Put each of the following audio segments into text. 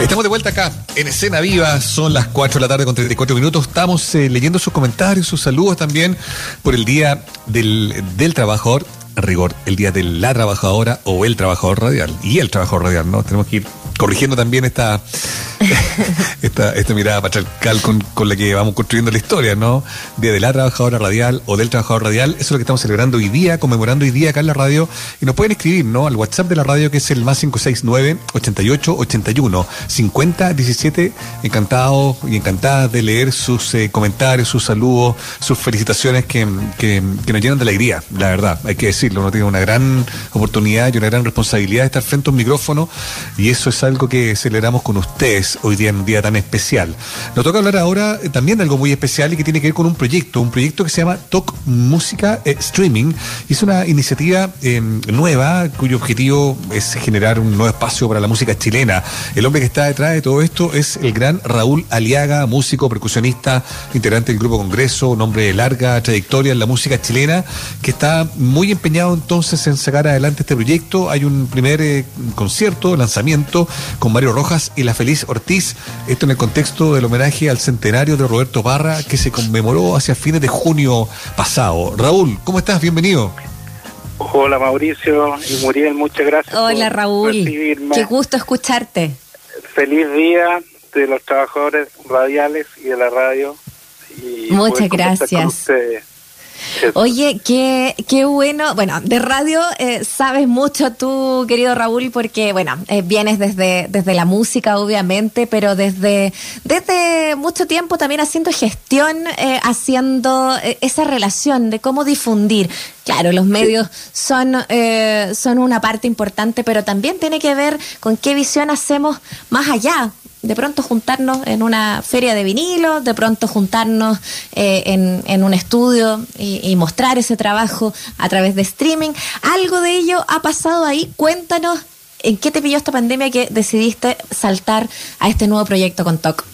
Estamos de vuelta acá en Escena Viva, son las 4 de la tarde con 34 minutos. Estamos eh, leyendo sus comentarios, sus saludos también por el Día del, del Trabajador, rigor, el Día de la Trabajadora o el Trabajador Radial. Y el Trabajador Radial, ¿no? Tenemos que ir corrigiendo también esta, esta, esta mirada patriarcal con, con la que vamos construyendo la historia, ¿no? Día de la trabajadora radial o del trabajador radial, eso es lo que estamos celebrando hoy día, conmemorando hoy día acá en la radio, y nos pueden escribir, ¿no? Al WhatsApp de la radio que es el más 569 88 81 50 17, encantados y encantadas de leer sus eh, comentarios, sus saludos, sus felicitaciones que, que, que nos llenan de alegría, la verdad, hay que decirlo, uno tiene una gran oportunidad y una gran responsabilidad de estar frente a un micrófono, y eso es algo que celebramos con ustedes hoy día en un día tan especial. Nos toca hablar ahora eh, también de algo muy especial y que tiene que ver con un proyecto, un proyecto que se llama Talk Música eh, Streaming. Es una iniciativa eh, nueva cuyo objetivo es generar un nuevo espacio para la música chilena. El hombre que está detrás de todo esto es el gran Raúl Aliaga, músico, percusionista, integrante del Grupo Congreso, un hombre de larga trayectoria en la música chilena, que está muy empeñado entonces en sacar adelante este proyecto. Hay un primer eh, concierto, lanzamiento con Mario Rojas y la Feliz Ortiz. Esto en el contexto del homenaje al centenario de Roberto Parra que se conmemoró hacia fines de junio pasado. Raúl, ¿cómo estás? Bienvenido. Hola Mauricio y Muriel, muchas gracias. Hola por Raúl, recibirme. qué gusto escucharte. Feliz día de los trabajadores radiales y de la radio. Y Muchas gracias. Oye, qué, qué bueno. Bueno, de radio eh, sabes mucho tú, querido Raúl, porque, bueno, eh, vienes desde, desde la música, obviamente, pero desde, desde mucho tiempo también haciendo gestión, eh, haciendo esa relación de cómo difundir. Claro, los medios son, eh, son una parte importante, pero también tiene que ver con qué visión hacemos más allá, de pronto juntarnos en una feria de vinilo, de pronto juntarnos eh, en, en un estudio y, y mostrar ese trabajo a través de streaming. Algo de ello ha pasado ahí. Cuéntanos en qué te pilló esta pandemia que decidiste saltar a este nuevo proyecto con TOC.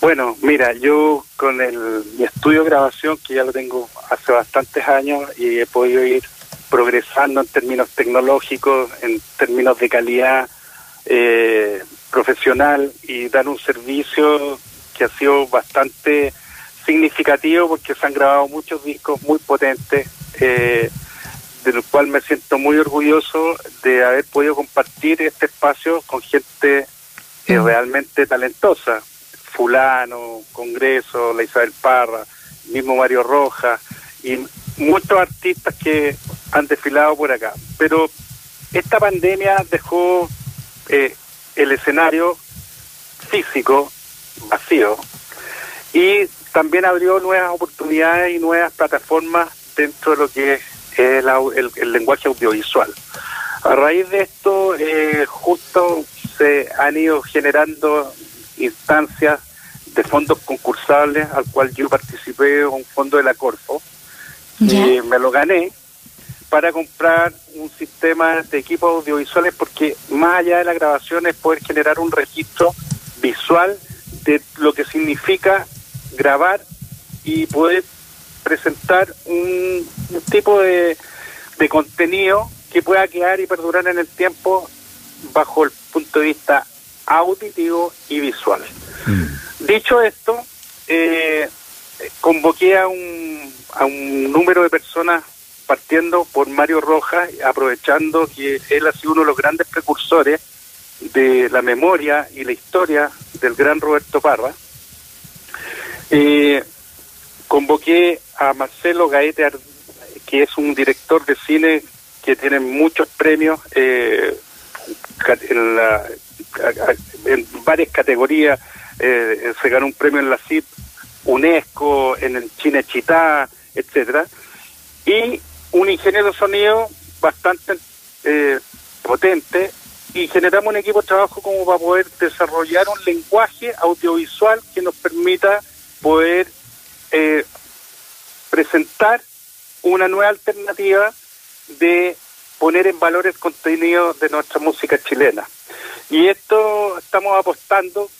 Bueno, mira, yo con el, mi estudio de grabación, que ya lo tengo hace bastantes años y he podido ir progresando en términos tecnológicos, en términos de calidad eh, profesional y dar un servicio que ha sido bastante significativo porque se han grabado muchos discos muy potentes, eh, del cual me siento muy orgulloso de haber podido compartir este espacio con gente eh, Mm. realmente talentosa. Fulano, Congreso, la Isabel Parra, mismo Mario Rojas y muchos artistas que han desfilado por acá. Pero esta pandemia dejó eh, el escenario físico vacío y también abrió nuevas oportunidades y nuevas plataformas dentro de lo que es el, el- el lenguaje audiovisual. A raíz de esto, eh, justo se han ido generando instancias de fondos concursables, al cual yo participé, un fondo de la Corfo, y me lo gané para comprar un sistema de equipos audiovisuales porque más allá de la grabación es poder generar un registro visual de lo que significa grabar y poder presentar un, un tipo de, de contenido que pueda quedar y perdurar en el tiempo bajo el punto de vista auditivo y visual. Dicho esto, eh, convoqué a un, a un número de personas partiendo por Mario Rojas, aprovechando que él ha sido uno de los grandes precursores de la memoria y la historia del gran Roberto Parra. Eh, convoqué a Marcelo Gaete, que es un director de cine que tiene muchos premios eh, en, la- en varias categorías. Eh, se ganó un premio en la CIP, UNESCO, en el Chinechitá, etcétera. Y un ingeniero de sonido bastante eh, potente y generamos un equipo de trabajo como para poder desarrollar un lenguaje audiovisual que nos permita poder eh, presentar una nueva alternativa de poner en valor el contenido de nuestra música chilena. Y esto estamos apostando,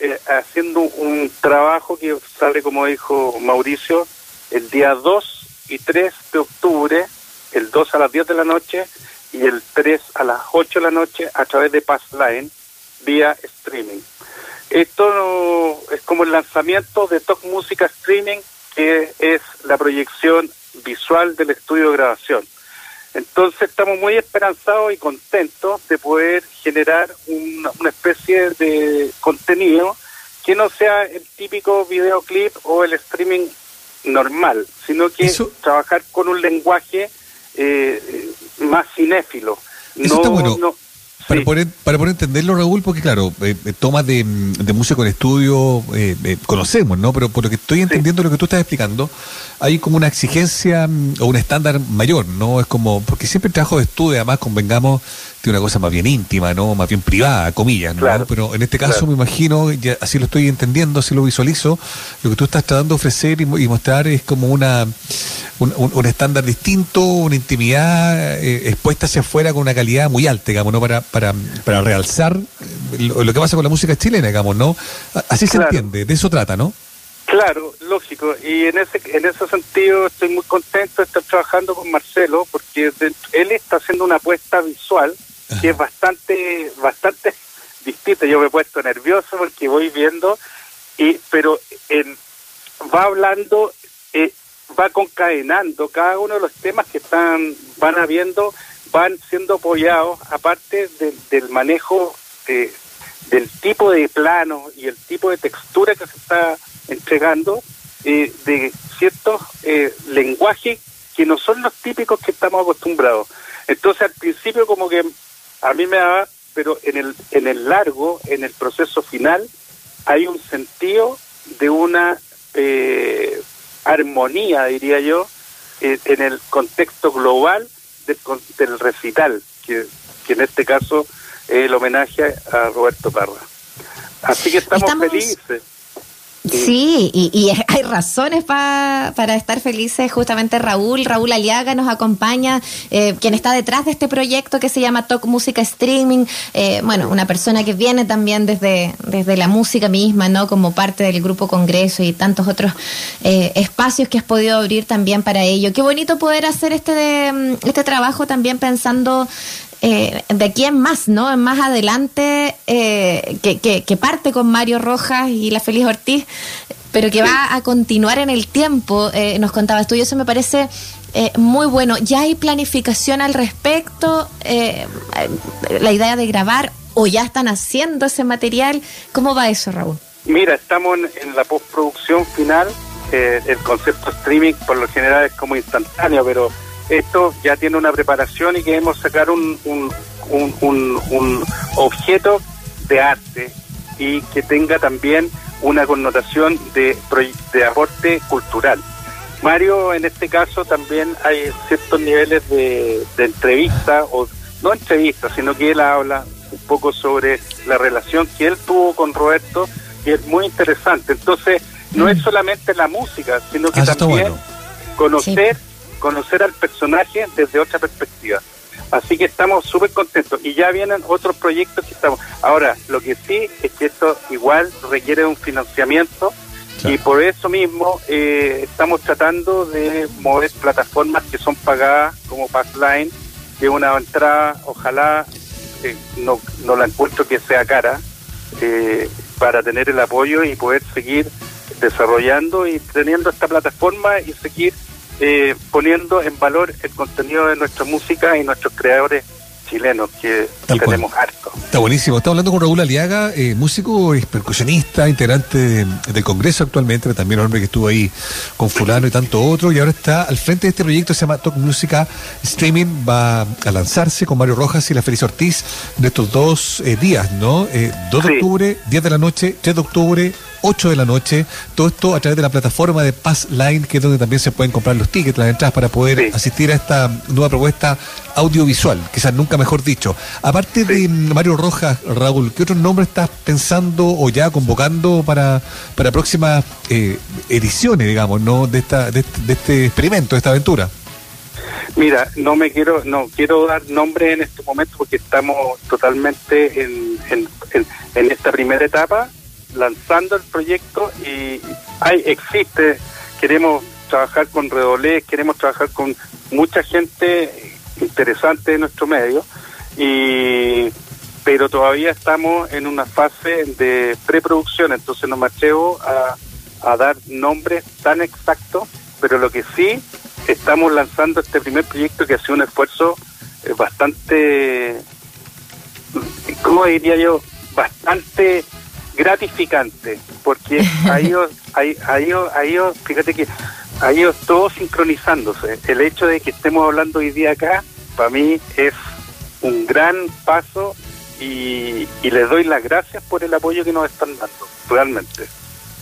eh, haciendo un trabajo que sale, como dijo Mauricio, el día 2 y 3 de octubre, el 2 a las 10 de la noche y el 3 a las 8 de la noche a través de Passline, vía streaming. Esto es como el lanzamiento de Talk Música Streaming, que es la proyección visual del estudio de grabación. Entonces estamos muy esperanzados y contentos de poder generar una, una especie de contenido que no sea el típico videoclip o el streaming normal, sino que trabajar con un lenguaje eh, más cinéfilo. Eso no, bueno. no, para, poder, para poder entenderlo, Raúl, porque claro, eh, eh tomas de, de, música en estudio eh, eh, conocemos, ¿no? Pero por lo que estoy entendiendo lo que tú estás explicando, hay como una exigencia mm, o un estándar mayor, ¿no? Es como, porque siempre el trabajo de estudio, además, convengamos, tiene una cosa más bien íntima, ¿no? Más bien privada, comillas, ¿no? Pero en este caso me imagino, ya, así lo estoy entendiendo, así lo visualizo, lo que tú estás tratando de ofrecer y, y mostrar es como una un, un, estándar distinto, una intimidad eh, expuesta hacia afuera con una calidad muy alta, digamos, ¿no? Para, para, para realzar lo, lo, que pasa con la música chilena, digamos, ¿no? Así se entiende, de eso trata, ¿no? Claro, lógico. Y en ese en ese sentido estoy muy contento de estar trabajando con Marcelo porque él está haciendo una apuesta visual que es bastante bastante distinta. Yo me he puesto nervioso porque voy viendo y pero en, va hablando eh, va concadenando cada uno de los temas que están van habiendo van siendo apoyados aparte de, del manejo de, del tipo de plano y el tipo de textura que se está entregando eh, de ciertos eh, lenguajes que no son los típicos que estamos acostumbrados. Entonces al principio como que a mí me daba, pero en el, en el largo, en el proceso final, hay un sentido de una eh, armonía, diría yo, eh, en el contexto global del, del recital, que, que, en este caso es el homenaje a Roberto Parra. Así que estamos, estamos... felices. Sí, y, y, hay razones pa, para estar felices. Justamente Raúl, Raúl Aliaga nos acompaña, eh, quien está detrás de este proyecto que se llama Talk Música Streaming. Eh, bueno, una persona que viene también desde, desde la música misma, ¿no? Como parte del Grupo Congreso y tantos otros eh, espacios que has podido abrir también para ello. Qué bonito poder hacer este, de, este trabajo también pensando eh, de aquí en más, ¿no? En más adelante, eh, que, que, que, parte con Mario Rojas y la Feliz Ortiz, pero que va a continuar en el tiempo, eh, nos contabas tú, y eso me parece eh, muy bueno. ¿Ya hay planificación al respecto? Eh, la idea de grabar, o ya están haciendo ese material, ¿cómo va eso, Raúl? Mira, estamos en, en la postproducción final, el concepto streaming por lo general es como instantáneo, pero esto ya tiene una preparación y queremos sacar un, un, un, un, un objeto de arte y que tenga también una connotación de, de aporte cultural. Mario, en este caso también hay ciertos niveles de, de entrevista, o no entrevista, sino que él habla un poco sobre la relación que él tuvo con Roberto, y es muy interesante. Entonces, no mm. es solamente la música, sino que ah, también bueno. conocer sí conocer al personaje desde otra perspectiva. Así que estamos súper contentos y ya vienen otros proyectos que estamos. Ahora, lo que sí es que esto igual requiere un financiamiento claro. y por eso mismo eh, estamos tratando de mover plataformas que son pagadas como Passline, que es una entrada, ojalá eh, no, no la encuentro que sea cara, eh, para tener el apoyo y poder seguir desarrollando y teniendo esta plataforma y seguir eh, poniendo en valor el contenido de nuestra música y nuestros creadores chilenos que Tal tenemos cual. harto. Está buenísimo. Está hablando con Raúl Aliaga, eh, músico y percusionista, integrante de, del Congreso actualmente, pero también un hombre que estuvo ahí con fulano y tanto otro, y ahora está al frente de este proyecto se llama Talk Música Streaming, va a lanzarse con Mario Rojas y la Feliz Ortiz de estos dos eh, días, ¿no? Eh, 2 de sí. octubre, 10 de la noche, 3 de octubre, 8 de la noche, todo esto a través de la plataforma de Passline, que es donde también se pueden comprar los tickets, las entradas para poder sí. asistir a esta nueva propuesta audiovisual, quizás nunca mejor dicho. Aparte sí. de Mario Rojas, Raúl, ¿qué otros nombres estás pensando o ya convocando para, para próximas eh, ediciones, digamos, no de esta de este, de este experimento, de esta aventura? Mira, no me quiero, no quiero dar nombre en este momento porque estamos totalmente en, en, en, en esta primera etapa lanzando el proyecto y hay, existe, queremos trabajar con Redolés, queremos trabajar con mucha gente interesante de nuestro medio y pero todavía estamos en una fase de preproducción, entonces no me a, a dar nombres tan exactos, pero lo que sí estamos lanzando este primer proyecto que ha sido un esfuerzo eh, bastante, ¿cómo diría yo? Bastante gratificante, porque ha ido, ha, ha ido, ha ido, fíjate que ha ido todo sincronizándose. El hecho de que estemos hablando hoy día acá, para mí es un gran paso y, y les doy las gracias por el apoyo que nos están dando, realmente.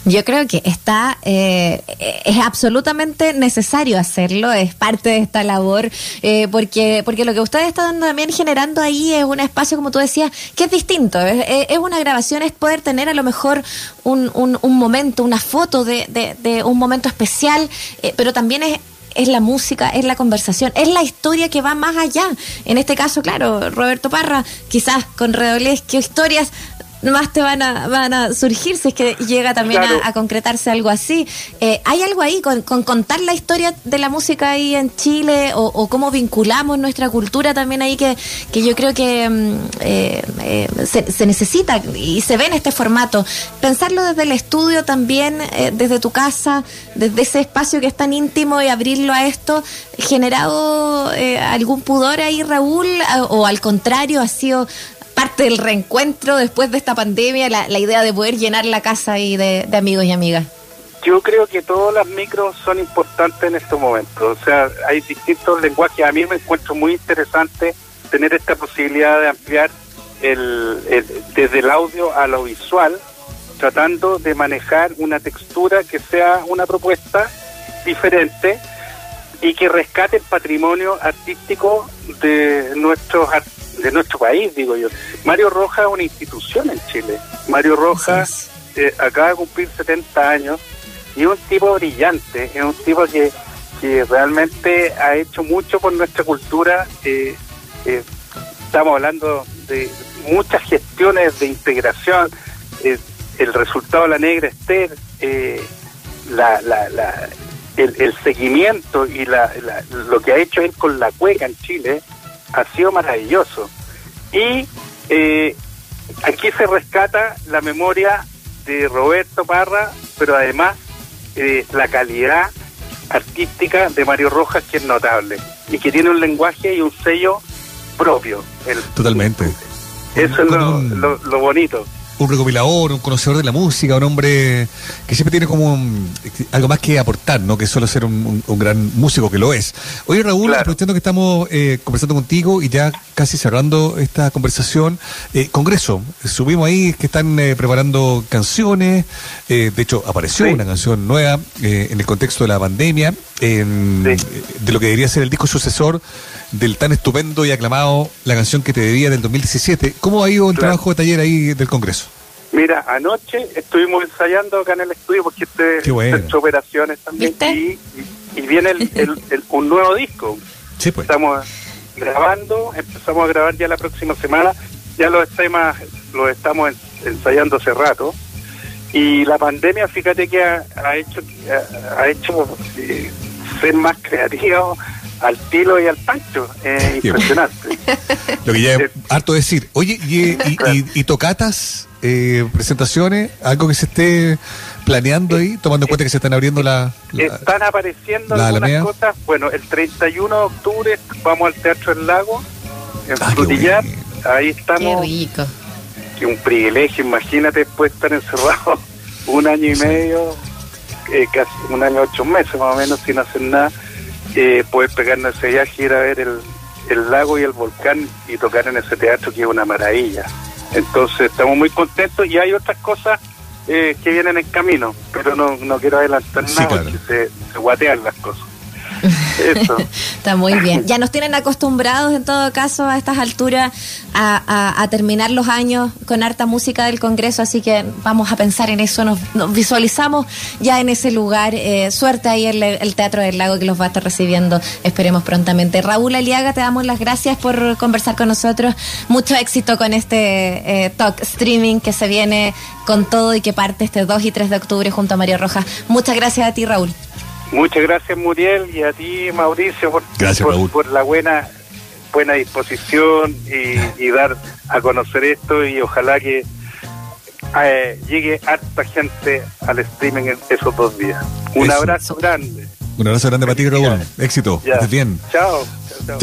Yo creo que está, eh, es absolutamente necesario hacerlo, es parte de esta labor, eh, porque, porque lo que ustedes están también generando ahí es un espacio, como tú decías, que es distinto. Es, una grabación, es poder tener a lo mejor un, un, momento, una foto de, de, un momento especial, eh, pero también es es la música, es la conversación, es la historia que va más allá. En este caso, claro, Roberto Parra, quizás con redobles, que historias más te van a, van a surgir si es que llega también Claro. a, a concretarse algo así. Eh, ¿Hay algo ahí con, con contar la historia de la música ahí en Chile o, o cómo vinculamos nuestra cultura también ahí que, que yo creo que mm, eh, eh, se, se necesita y se ve en este formato? Pensarlo desde el estudio también, desde tu casa, desde ese espacio que es tan íntimo y abrirlo a esto, ¿generado algún pudor ahí, Raúl? ¿O al contrario, ha sido parte del reencuentro después de esta pandemia, la, idea de poder llenar la casa ahí de, amigos y amigas. Yo creo que todas las micros son importantes en estos momentos. O sea, hay distintos lenguajes. A mí me encuentro muy interesante tener esta posibilidad de ampliar el, el- desde el audio a lo visual, tratando de manejar una textura que sea una propuesta diferente y que rescate el patrimonio artístico de nuestros ar- de nuestro país, digo yo. Mario Rojas es una institución en Chile. Mario Rojas eh, acaba de cumplir 70 años y es un tipo brillante, es un tipo que, que realmente ha hecho mucho por nuestra cultura. eh, eh, estamos hablando de muchas gestiones de integración, eh, el resultado de la negra Esther, la, la, la- el, el seguimiento y la, la- lo que ha hecho él con la cueca en Chile ha sido maravilloso. Y eh, aquí se rescata la memoria de Roberto Parra, pero además eh, la calidad artística de Mario Rojas, que es notable y que tiene un lenguaje y un sello propio. El- Totalmente. Eso es Con lo, un- lo- lo bonito. Un recopilador, un conocedor de la música, un hombre que siempre tiene como un- algo más que aportar, ¿no? Que solo ser un, un- un gran músico que lo es. Oye, Raúl, Claro. aprovechando que estamos eh, conversando contigo y ya casi cerrando esta conversación, eh, Congreso, subimos ahí que están eh, preparando canciones, eh, de hecho apareció Sí. una canción nueva eh, en el contexto de la pandemia, en- Sí. de lo que debería ser el disco sucesor del tan estupendo y aclamado La canción que te debía del 2017. ¿Cómo ha ido el Claro. trabajo de taller ahí del Congreso? Mira, anoche estuvimos ensayando acá en el estudio porque este Qué bueno. hecho operaciones también ¿Viste? y, y- y viene el- el- el- un nuevo disco. Sí, pues. Estamos grabando, empezamos a grabar ya la próxima semana, ya los temas los estamos en- ensayando hace rato. Y la pandemia, fíjate que ha, ha hecho ha, ha hecho eh, ser más creativo al tilo y al pancho. Es Qué impresionante. Lo que ya es Eh, harto decir. Oye, ¿y, y, y- y tocatas, eh, presentaciones, algo que se esté planeando ahí, tomando en cuenta que se están abriendo la... la- Están apareciendo la algunas cosas. Bueno, el 31 de octubre vamos al Teatro del Lago, en Ah, qué Frutillar. bueno. Ahí Qué estamos. rico. Que un privilegio, imagínate después estar encerrado un año y Sí. medio, eh, casi un año ocho meses más o menos sin hacer nada, eh, poder pegarnos ese viaje, ir a ver el, el lago y el volcán y tocar en ese teatro que es una maravilla. Entonces estamos muy contentos y hay otras cosas eh, que vienen en camino, pero no, no quiero adelantar Sí, nada claro. porque se, se guatean las cosas. Está muy bien. Ya nos tienen acostumbrados en todo caso a estas alturas a, terminar los años con harta música del Congreso, así que vamos a pensar en eso, nos, nos visualizamos ya en ese lugar. Eh, suerte ahí el, el Teatro del Lago que los va a estar recibiendo, esperemos prontamente. Raúl Aliaga, te damos las gracias por conversar con nosotros. Mucho éxito con este eh, talk streaming que se viene con todo y que parte este 2 y 3 de octubre junto a Mario Rojas. Muchas gracias a ti, Raúl. Muchas gracias Muriel y a ti Mauricio por, Gracias, por, Raúl. por la buena buena disposición y, dar a conocer esto y ojalá que eh, llegue harta gente al streaming en esos dos días. Un abrazo grande. Un abrazo grande para ti, Raúl. Éxito. Estés bien. Chao. chao.